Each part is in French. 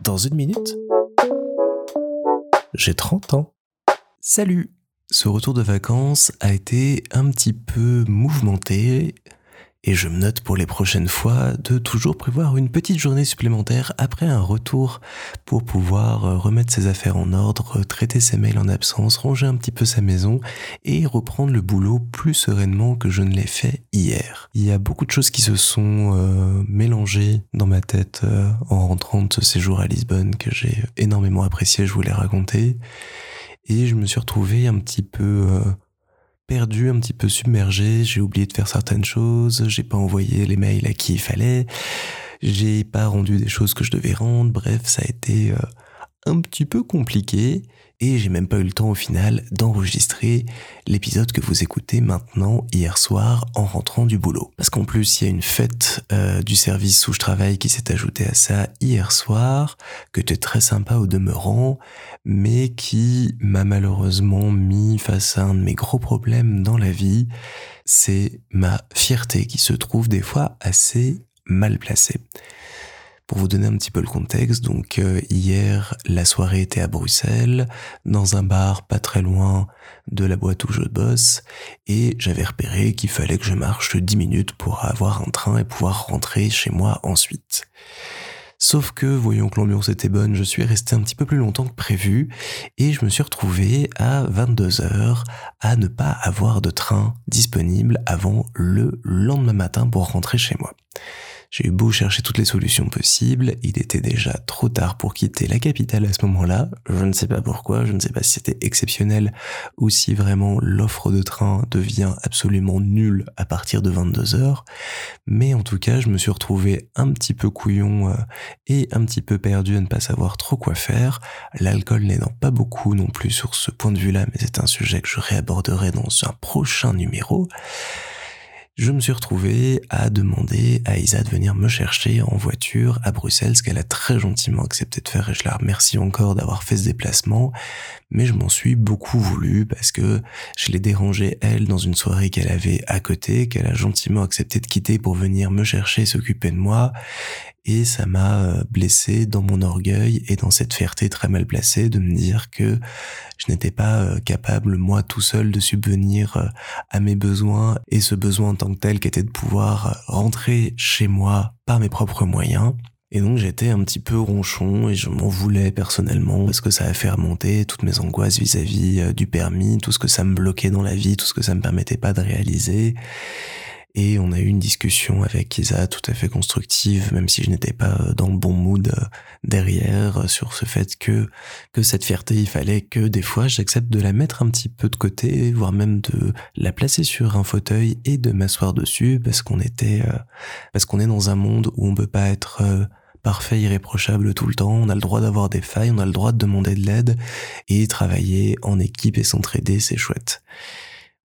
Dans une minute, j'ai 30 ans. Salut Ce retour de vacances a été un petit peu mouvementé et je me note pour les prochaines fois de toujours prévoir une petite journée supplémentaire après un retour pour pouvoir euh, remettre ses affaires en ordre, traiter ses mails en absence, ranger un petit peu sa maison et reprendre le boulot plus sereinement que je ne l'ai fait hier. Il y a beaucoup de choses qui se sont euh, mélangées dans ma tête euh, en rentrant de ce séjour à Lisbonne que j'ai énormément apprécié, je voulais raconter. Et je me suis retrouvé un petit peu perdu, un petit peu submergé, j'ai oublié de faire certaines choses, j'ai pas envoyé les mails à qui il fallait, j'ai pas rendu des choses que je devais rendre, bref, ça a été euh, un petit peu compliqué et j'ai même pas eu le temps au final d'enregistrer l'épisode que vous écoutez maintenant hier soir en rentrant du boulot. Parce qu'en plus il y a une fête euh, du service où je travaille qui s'est ajoutée à ça hier soir, que était très sympa au demeurant, mais qui m'a malheureusement mis face à un de mes gros problèmes dans la vie, c'est ma fierté qui se trouve des fois assez mal placée. Pour vous donner un petit peu le contexte, donc euh, hier la soirée était à Bruxelles, dans un bar pas très loin de la boîte où je bosse, et j'avais repéré qu'il fallait que je marche 10 minutes pour avoir un train et pouvoir rentrer chez moi ensuite. Sauf que, voyons que l'ambiance était bonne, je suis resté un petit peu plus longtemps que prévu et je me suis retrouvé à 22 heures à ne pas avoir de train disponible avant le lendemain matin pour rentrer chez moi. J'ai eu beau chercher toutes les solutions possibles, il était déjà trop tard pour quitter la capitale à ce moment-là. Je ne sais pas pourquoi, je ne sais pas si c'était exceptionnel ou si vraiment l'offre de train devient absolument nulle à partir de 22 heures. Mais en tout cas, je me suis retrouvé un petit peu couillon euh, et un petit peu perdu à ne pas savoir trop quoi faire. L'alcool n'aidant pas beaucoup non plus sur ce point de vue-là, mais c'est un sujet que je réaborderai dans un prochain numéro je me suis retrouvé à demander à Isa de venir me chercher en voiture à Bruxelles, ce qu'elle a très gentiment accepté de faire et je la remercie encore d'avoir fait ce déplacement, mais je m'en suis beaucoup voulu parce que je l'ai dérangée elle dans une soirée qu'elle avait à côté, qu'elle a gentiment accepté de quitter pour venir me chercher et s'occuper de moi et ça m'a euh, blessé dans mon orgueil et dans cette fierté très mal placée de me dire que je n'étais pas euh, capable moi tout seul de subvenir euh, à mes besoins et ce besoin en tant que tel qui était de pouvoir rentrer chez moi par mes propres moyens. Et donc j'étais un petit peu ronchon et je m'en voulais personnellement parce que ça a fait remonter toutes mes angoisses vis-à-vis du permis, tout ce que ça me bloquait dans la vie, tout ce que ça me permettait pas de réaliser. Et on a eu une discussion avec Isa tout à fait constructive, même si je n'étais pas dans le bon mood euh, derrière, euh, sur ce fait que, que cette fierté, il fallait que des fois j'accepte de la mettre un petit peu de côté, voire même de la placer sur un fauteuil et de m'asseoir dessus parce qu'on était, euh, parce qu'on est dans un monde où on peut pas être parfait, irréprochable tout le temps, on a le droit d'avoir des failles, on a le droit de demander de l'aide et travailler en équipe et s'entraider, c'est chouette.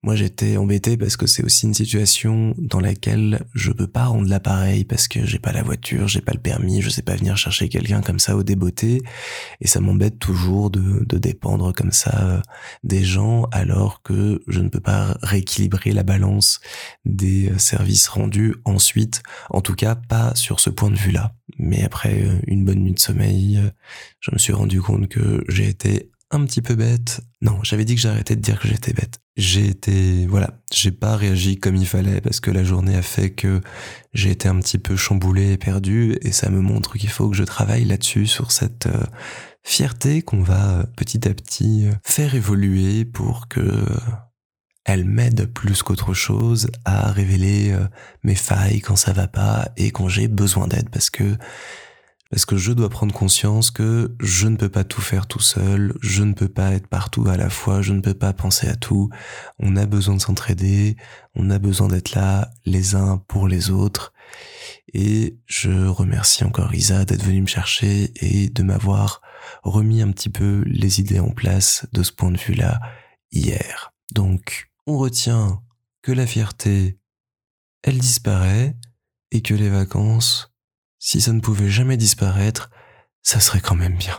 Moi, j'étais embêté parce que c'est aussi une situation dans laquelle je peux pas rendre l'appareil parce que j'ai pas la voiture, j'ai pas le permis, je sais pas venir chercher quelqu'un comme ça au débeauté et ça m'embête toujours de, de dépendre comme ça euh, des gens alors que je ne peux pas rééquilibrer la balance des euh, services rendus ensuite, en tout cas pas sur ce point de vue-là. Mais après euh, une bonne nuit de sommeil, je me suis rendu compte que j'ai été un petit peu bête. Non, j'avais dit que j'arrêtais de dire que j'étais bête. J'ai été, voilà, j'ai pas réagi comme il fallait parce que la journée a fait que j'ai été un petit peu chamboulé et perdu et ça me montre qu'il faut que je travaille là-dessus sur cette euh, fierté qu'on va euh, petit à petit euh, faire évoluer pour que elle m'aide plus qu'autre chose à révéler mes failles quand ça va pas et quand j'ai besoin d'aide parce que parce que je dois prendre conscience que je ne peux pas tout faire tout seul, je ne peux pas être partout à la fois, je ne peux pas penser à tout. On a besoin de s'entraider, on a besoin d'être là les uns pour les autres. Et je remercie encore Isa d'être venue me chercher et de m'avoir remis un petit peu les idées en place de ce point de vue-là hier. Donc, on retient que la fierté, elle disparaît et que les vacances, si ça ne pouvait jamais disparaître, ça serait quand même bien.